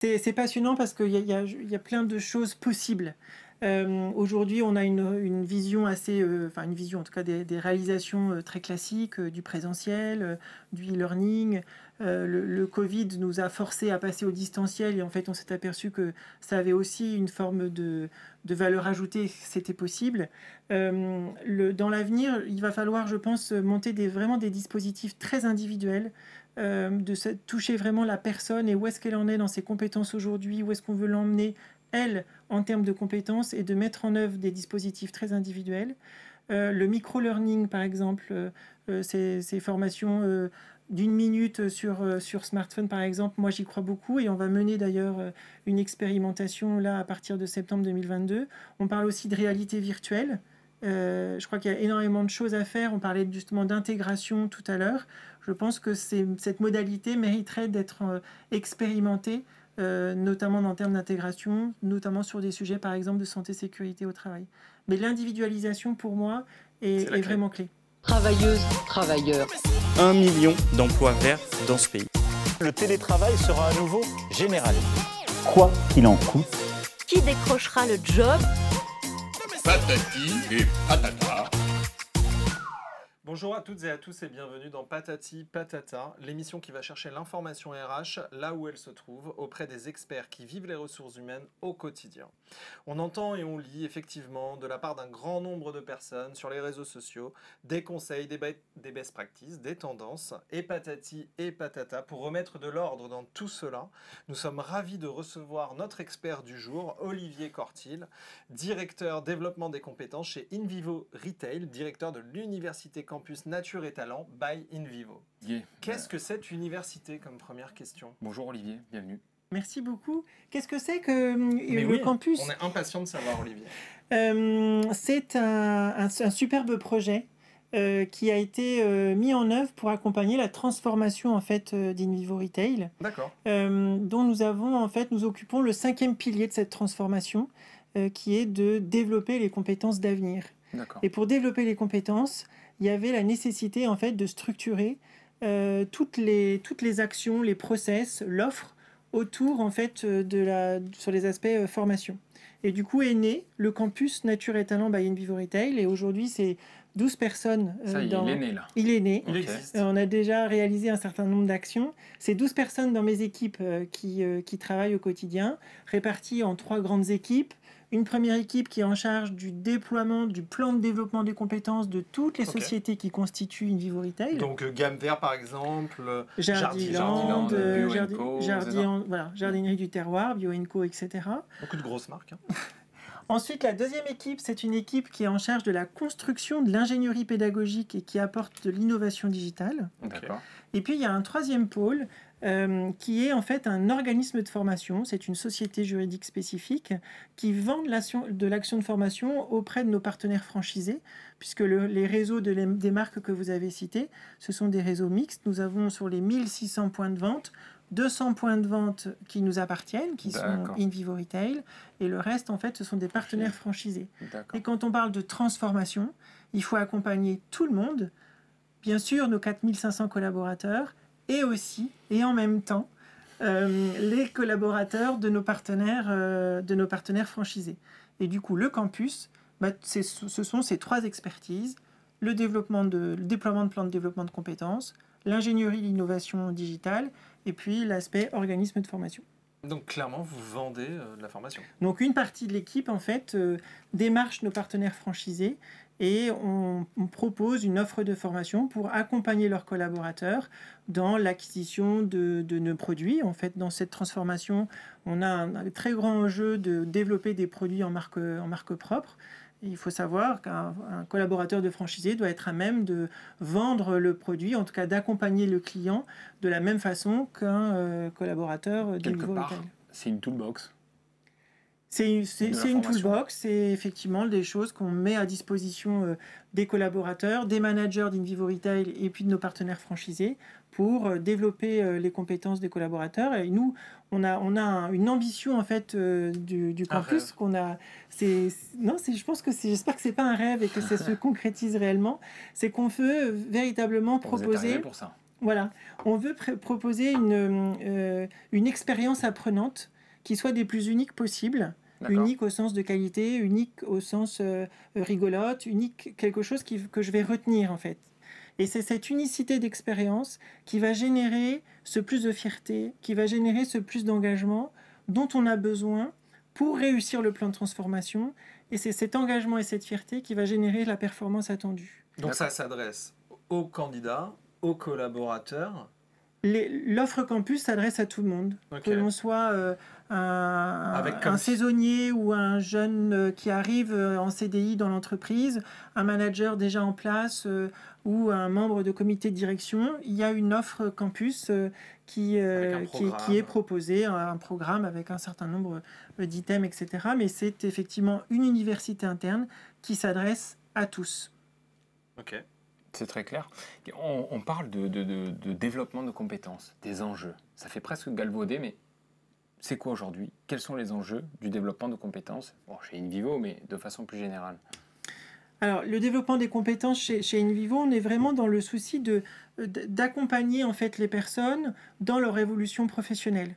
C'est passionnant parce qu'il y, a plein de choses possibles. Euh, aujourd'hui, on a une, vision assez, euh, enfin une vision en tout cas des, réalisations euh, très classiques du présentiel, du e-learning. Le, Covid nous a forcé à passer au distanciel et en fait, on s'est aperçu que ça avait aussi une forme de, valeur ajoutée, c'était possible. Le, dans l'avenir, il va falloir, je pense, monter des, vraiment des dispositifs très individuels de toucher vraiment la personne et où est-ce qu'elle en est dans ses compétences aujourd'hui, où est-ce qu'on veut l'emmener elle, en termes de compétences et de mettre en œuvre des dispositifs très individuels. Euh, le micro-learning, par exemple, euh, euh, ces, formations d'une minute sur, sur smartphone, par exemple, moi j'y crois beaucoup et on va mener d'ailleurs une expérimentation là à partir de septembre 2022. On parle aussi de réalité virtuelle. je crois qu'il y a énormément de choses à faire. On parlait justement d'intégration tout à l'heure. Je pense que cette modalité mériterait d'être expérimentée euh, notamment en termes d'intégration, notamment sur des sujets par exemple de santé sécurité au travail. Mais l'individualisation pour moi est, vraiment clé. Travailleuses, travailleurs. Un million d'emplois verts dans ce pays. Le télétravail sera à nouveau général. Quoi qu'il en coûte. Qui décrochera le job? Patati et patata. Bonjour à toutes et à tous et bienvenue dans Patati Patata, l'émission qui va chercher l'information RH là où elle se trouve, auprès des experts qui vivent les ressources humaines au quotidien. On entend et on lit effectivement de la part d'un grand nombre de personnes sur les réseaux sociaux des conseils, des, best practices, des tendances, et patati et patata. Pour remettre de l'ordre dans tout cela, nous sommes ravis de recevoir notre expert du jour, Olivier Cortil, directeur développement des compétences chez InVivo Retail, directeur de l'Université Campus Campus Nature et Talent by InVivo. Qu'est-ce que cette université comme première question? Bonjour Olivier, bienvenue. Merci beaucoup. Qu'est-ce que c'est que euh, le campus? On est impatient de savoir Olivier. Euh, c'est un, superbe projet euh, qui a été mis en œuvre pour accompagner la transformation en fait d'InVivo Retail. D'accord. dont nous avons en fait nous occupons le cinquième pilier de cette transformation qui est de développer les compétences d'avenir. Et pour développer les compétences, il y avait la nécessité en fait de structurer euh, toutes, les, toutes les actions, les process, l'offre autour en fait de la, sur les aspects euh, formation. Et du coup est né le campus Nature et Talent by Vivo Retail et aujourd'hui c'est 12 personnes. Euh, Ça, dans... il est né là. Il est né. on a déjà réalisé un certain nombre d'actions. C'est 12 personnes dans mes équipes qui, qui travaillent au quotidien, réparties en trois grandes équipes une première équipe qui est en charge du déploiement du plan de développement des compétences de toutes les sociétés qui constituent une Vivo Retail. Donc euh, Gamme Vert par exemple, Jardiland, voilà, Jardinerie du Terroir, BioEnco, etc. Beaucoup de grosses marques. Hein. Ensuite, la deuxième équipe, c'est une équipe qui est en charge de la construction de l'ingénierie pédagogique et qui apporte de l'innovation digitale. Et puis, il y a un troisième pôle euh, qui est en fait un organisme de formation. C'est une société juridique spécifique qui vend de l'action de formation auprès de nos partenaires franchisés, puisque les réseaux de des marques que vous avez cités, ce sont des réseaux mixtes. Nous avons sur les 1600 points de vente 200 points de vente qui nous appartiennent, qui sont in vivo retail, et le reste, en fait, ce sont des partenaires franchisés. Et quand on parle de transformation, il faut accompagner tout le monde, bien sûr nos 4500 collaborateurs, et aussi, et en même temps, euh, les collaborateurs de nos, partenaires, euh, de nos partenaires franchisés. Et du coup, le campus, bah, ce sont ces trois expertises, le, développement de, le déploiement de plans de développement de compétences, l'ingénierie, l'innovation digitale, et puis l'aspect organisme de formation. Donc clairement, vous vendez euh, de la formation. Donc une partie de l'équipe, en fait, démarche nos partenaires franchisés et on, propose une offre de formation pour accompagner leurs collaborateurs dans l'acquisition de, nos produits. En fait, dans cette transformation, on a un, très grand enjeu de développer des produits en marque, en marque propre. il faut savoir qu'un collaborateur de franchisé doit être à même de vendre le produit, en tout cas d'accompagner le client de la même façon qu'un euh, collaborateur du nouveau C'est une toolbox. C'est une toolbox, c'est effectivement des choses qu'on met à disposition euh, des collaborateurs, des managers d'InVivo Retail et puis de nos partenaires franchisés pour euh, développer euh, les compétences des collaborateurs. Et nous, on a, on a une ambition en fait du, campus qu'on a. Non, je pense que j'espère que c'est pas un rêve et que ça se concrétise réellement. C'est qu'on veut véritablement proposer. pour ça Voilà, on veut pr- proposer une, une expérience apprenante qui soit des plus uniques possibles. Unique au sens de qualité, unique au sens euh, rigolote, unique quelque chose qui- que je vais retenir en fait. Et c'est cette unicité d'expérience qui va générer ce plus de fierté, qui va générer ce plus d'engagement dont on a besoin pour réussir le plan de transformation. Et c'est cet engagement et cette fierté qui va générer la performance attendue. Donc ça s'adresse aux candidats, aux collaborateurs. L'offre campus s'adresse à tout le monde. Que l'on soit euh, un, Avec comme un si- saisonnier ou un jeune euh, qui arrive euh, en CDI dans l'entreprise, un manager déjà en place euh, ou un membre de comité de direction, il y a une offre campus euh, qui, euh, qui, qui est proposée, un programme avec un certain nombre d'items, etc. Mais c'est effectivement une université interne qui s'adresse à tous. Ok. C'est très clair. On, on parle de, de- de- de développement de compétences, des enjeux. Ça fait presque galvauder, mais c'est quoi aujourd'hui? Quels sont les enjeux du développement de compétences? Bon, Chez InVivo, mais de façon plus générale. Alors, le développement des compétences chez, chez InVivo, on est vraiment dans le souci de, d'accompagner en fait les personnes dans leur évolution professionnelle.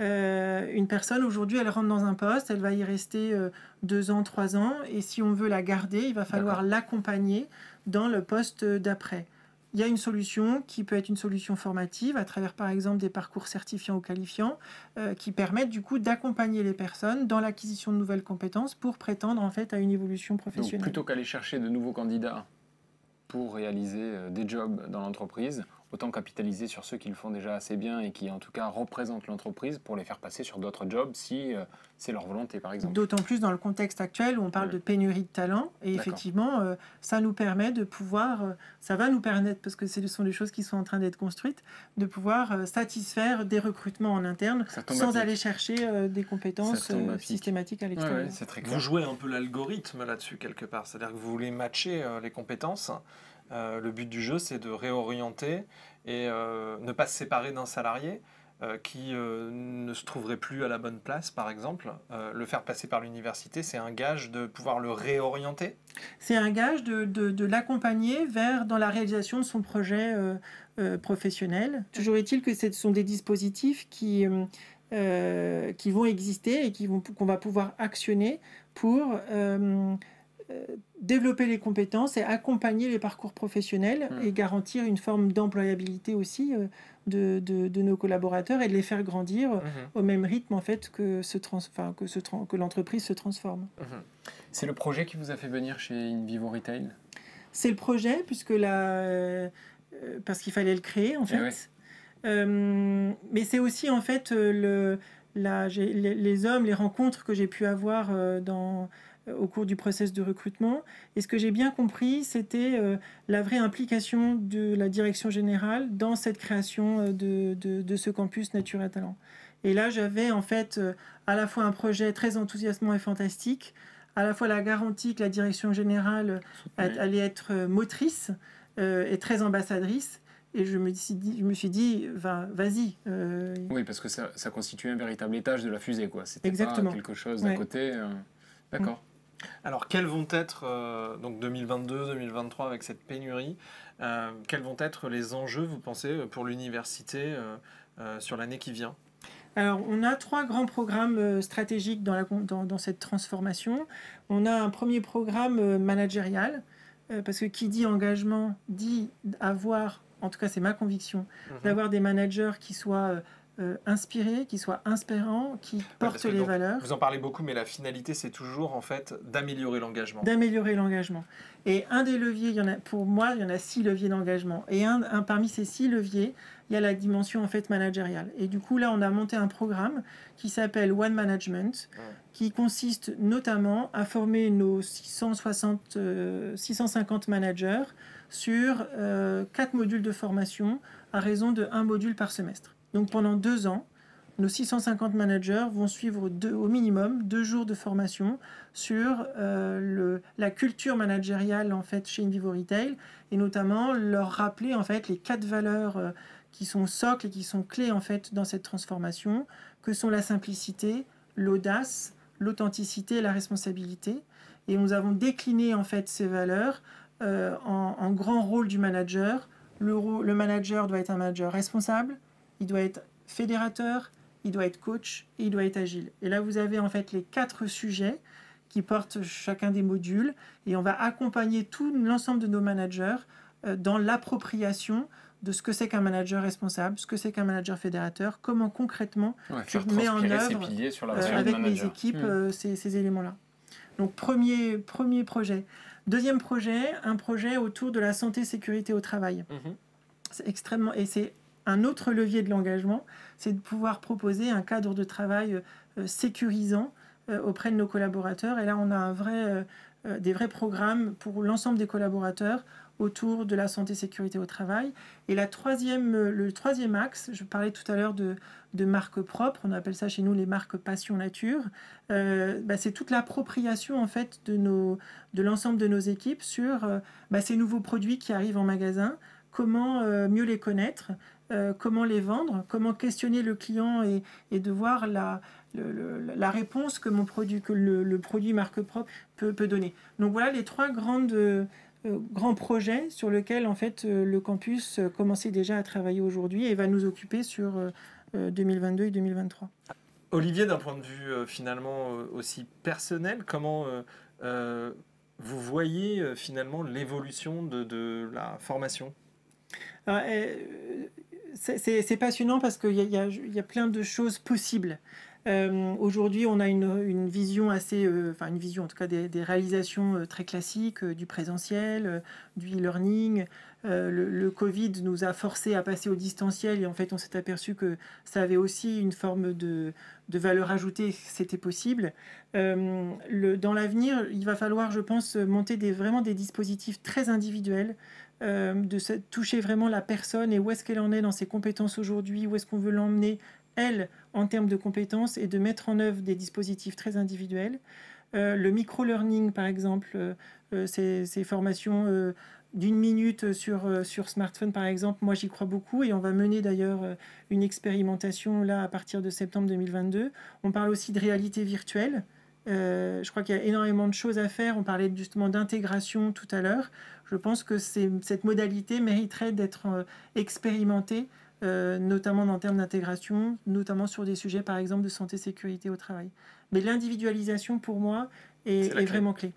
Euh, une personne aujourd'hui, elle rentre dans un poste, elle va y rester euh, deux ans, trois ans, et si on veut la garder, il va falloir D'accord. l'accompagner dans le poste d'après. Il y a une solution qui peut être une solution formative à travers par exemple des parcours certifiants ou qualifiants euh, qui permettent du coup d'accompagner les personnes dans l'acquisition de nouvelles compétences pour prétendre en fait à une évolution Donc professionnelle. plutôt qu'aller chercher de nouveaux candidats pour réaliser euh, des jobs dans l'entreprise, autant capitaliser sur ceux qui le font déjà assez bien et qui en tout cas représentent l'entreprise pour les faire passer sur d'autres jobs si euh, c'est leur volonté par exemple. D'autant plus dans le contexte actuel où on parle Ouais. de pénurie de talent. Et effectivement, euh, ça nous permet de pouvoir, euh, ça va nous permettre, parce que ce sont des choses qui sont en train d'être construites, de pouvoir euh, satisfaire des recrutements en interne sans aller chercher euh, des compétences euh, systématiques à l'extérieur. ouais. Vous jouez un peu l'algorithme là-dessus quelque part, c'est-à-dire que vous voulez matcher euh, les compétences. Euh, le but du jeu, c'est de réorienter et euh, ne pas se séparer d'un salarié euh, qui ne se trouverait plus à la bonne place, par exemple. Le faire passer par l'université, c'est un gage de pouvoir le réorienter. C'est un gage de, l'accompagner vers dans la réalisation de son projet professionnel. Toujours est-il que ce sont des dispositifs qui, qui vont exister et qu'on va pouvoir actionner pour développer les compétences et accompagner les parcours professionnels Mm. et garantir une forme d'employabilité aussi euh, de, de- de nos collaborateurs et de les faire grandir Mhm, au même rythme en fait que, ce trans- enfin, que, que l'entreprise se transforme. mhm. C'est le projet qui vous a fait venir chez InVivo Retail? C'est le projet, puisque la, euh, euh, parce qu'il fallait le créer, en Eh fait. ouais. Euh, mais c'est aussi, en fait, euh, le, la, les, les hommes, les rencontres que j'ai pu avoir euh, dans, euh, au cours du process de recrutement. Et ce que j'ai bien compris, c'était euh, la vraie implication de la direction générale dans cette création euh, de, de, de ce campus Nature et Talent. Et là, j'avais en fait euh, à la fois un projet très enthousiasmant et fantastique, à la fois la garantie que la direction générale allait être euh, motrice euh, et très ambassadrice. Et je me suis dit, je me suis dit va, vas-y. euh, Oui, parce que ça, ça constituait un véritable étage de la fusée, quoi. C'était pas quelque chose Ouais. d'à côté. euh, D'accord. Alors, quels vont être, euh, donc 2022, 2023, avec cette pénurie, euh, quels vont être les enjeux, vous pensez, pour l'université euh, sur l'année qui vient? Alors, on a trois grands programmes stratégiques dans, la, dans, dans cette transformation. On a un premier programme managérial, parce que qui dit engagement dit avoir, en tout cas c'est ma conviction, Mhm. d'avoir des managers qui soient euh, inspirés, qui soient inspirants, qui portent que les donc, valeurs. Vous en parlez beaucoup, mais la finalité, c'est toujours en fait d'améliorer l'engagement. d'améliorer l'engagement. Et un des leviers, il y en a, pour moi, il y en a six leviers d'engagement. Et un, un parmi ces six leviers, il y a la dimension en fait managériale. Et du coup, là, on a monté un programme qui s'appelle One Management, Ouais. qui consiste notamment à former nos 660, euh, 650 managers sur euh, quatre modules de formation à raison de un module par semestre. Donc pendant deux ans, nos 650 managers vont suivre au minimum deux jours de formation sur euh, la culture managériale en fait chez Invivo Retail et notamment leur rappeler en fait les quatre valeurs euh, qui sont socles et qui sont clés en fait dans cette transformation que sont la simplicité, l'audace, l'authenticité et la responsabilité. Et nous avons décliné en fait ces valeurs euh, en, grand rôle du manager, le manager doit être un manager responsable, il doit être fédérateur, il doit être coach et il doit être agile. Et là, vous avez en fait les quatre sujets qui portent chacun des modules et on va accompagner tout l'ensemble de nos managers euh, dans l'appropriation de ce que c'est qu'un manager responsable, ce que c'est qu'un manager fédérateur, comment concrètement Ouais, Je faire mets en œuvre, piliers sur la euh, avec mes manager. équipes Hmm. euh, ces, ces éléments-là. Donc premier, premier projet. Deuxième projet, un projet autour de la santé sécurité au travail. Mhm. C'est extrêmement et c'est un autre levier de l'engagement, c'est de pouvoir proposer un cadre de travail euh, sécurisant euh, auprès de nos collaborateurs. Et là, on a euh, des vrais programmes pour l'ensemble des collaborateurs autour de la santé sécurité au travail. Et la troisième, le troisième axe, je parlais tout à l'heure de, de marques propres, on appelle ça chez nous les marques passion nature. Bah, c'est toute l'appropriation en fait de de l'ensemble de nos équipes sur bah, ces nouveaux produits qui arrivent en magasin, comment euh, mieux les connaître, euh, comment les vendre, comment questionner le client et, de voir la, réponse que, mon produit, que le, produit marque propre peut, donner. Donc voilà les trois grandes, euh, grands projets sur lesquels en fait euh, le campus commençait déjà à travailler aujourd'hui et va nous occuper sur euh, euh, 2022 et 2023. Olivier, d'un point de vue finalement aussi personnel, comment vous voyez finalement l'évolution de, la formation? C'est- c'est passionnant parce qu'il y, a- plein de choses possibles. Euh, Aujourd'hui, on a une, vision assez, euh, enfin une vision en tout cas des, réalisations euh, très classiques, euh, du présentiel, euh, du e-learning. Euh, le, Covid nous a forcé à passer au distanciel et en fait, on s'est aperçu que ça avait aussi une forme de, valeur ajoutée, c'était possible. Euh, le- dans l'avenir, il va falloir, je pense, monter vraiment des dispositifs très individuels euh, de toucher vraiment la personne et où est-ce qu'elle en est dans ses compétences aujourd'hui, où est-ce qu'on veut l'emmener, elle, en termes de compétences, et de mettre en œuvre des dispositifs très individuels. Euh, le micro-learning, par exemple, euh, ces, formations d'une minute sur, sur smartphone, par exemple, moi j'y crois beaucoup et on va mener d'ailleurs une expérimentation là à partir de septembre 2022. On parle aussi de réalité virtuelle. Euh, je crois qu'il y a énormément de choses à faire. On parlait justement d'intégration tout à l'heure. Je pense que cette modalité mériterait d'être euh, expérimentée, euh, notamment en termes d'intégration, notamment sur des sujets par exemple de santé sécurité au travail. Mais l'individualisation pour moi est, vraiment clé.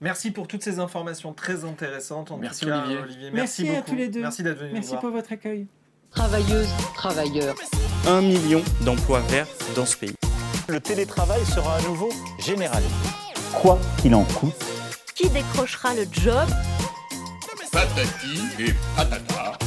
Merci pour toutes ces informations très intéressantes. En Merci, tout cas, Olivier. Merci, Merci à tous les deux. Merci d'être venu nous Merci voir. pour votre accueil. Travailleuses, travailleurs. Un million d'emplois verts dans ce pays. Le télétravail sera à nouveau généralisé. Quoi qu'il en coûte, Qui décrochera le job? Patati et patata.